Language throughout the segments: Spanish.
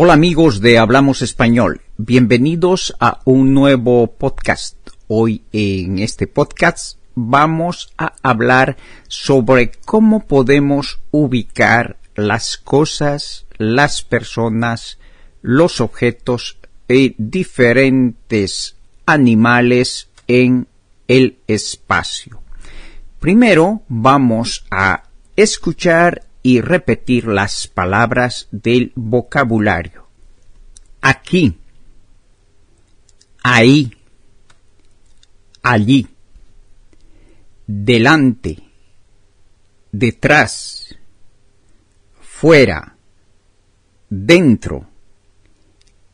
Hola amigos de Hablamos Español, bienvenidos a un nuevo podcast. Hoy en este podcast vamos a hablar sobre cómo podemos ubicar las cosas, las personas, los objetos y diferentes animales en el espacio. Primero vamos a escuchar y repetir las palabras del vocabulario. Aquí, ahí, allí, delante, detrás, fuera, dentro,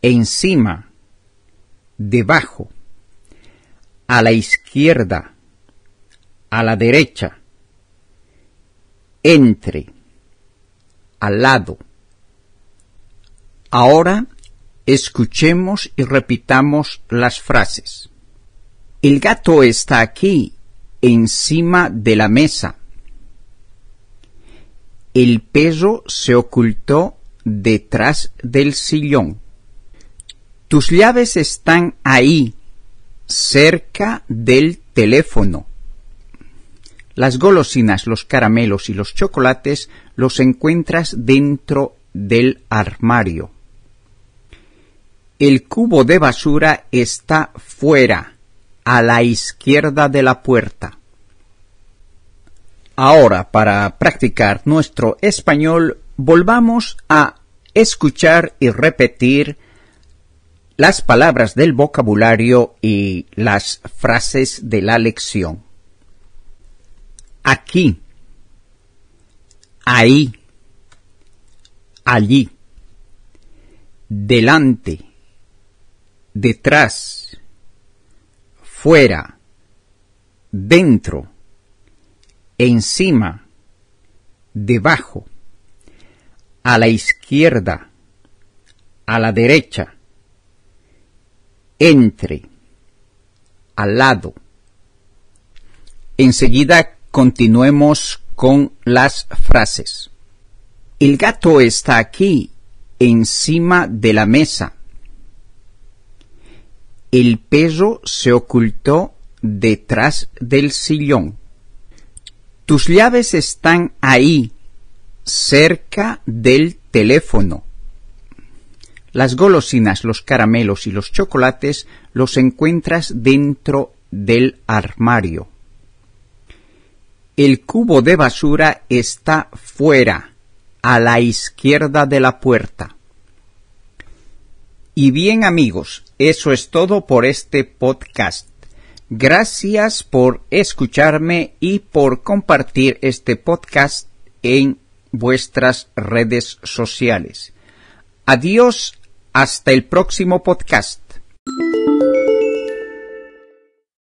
encima, debajo, a la izquierda, a la derecha, entre, al lado. Ahora escuchemos y repitamos las frases. El gato está aquí, encima de la mesa. El perro se ocultó detrás del sillón. Tus llaves están ahí, cerca del teléfono. Las golosinas, los caramelos y los chocolates los encuentras dentro del armario. El cubo de basura está fuera, a la izquierda de la puerta. Ahora, para practicar nuestro español, volvamos a escuchar y repetir las palabras del vocabulario y las frases de la lección. Aquí, ahí, allí, delante, detrás, fuera, dentro, encima, debajo, a la izquierda, a la derecha, entre, al lado. Enseguida continuemos con las frases. El gato está aquí, encima de la mesa. El perro se ocultó detrás del sillón. Tus llaves están ahí, cerca del teléfono. Las golosinas, los caramelos y los chocolates los encuentras dentro del armario. El cubo de basura está fuera, a la izquierda de la puerta. Y bien amigos, eso es todo por este podcast. Gracias por escucharme y por compartir este podcast en vuestras redes sociales. Adiós, hasta el próximo podcast.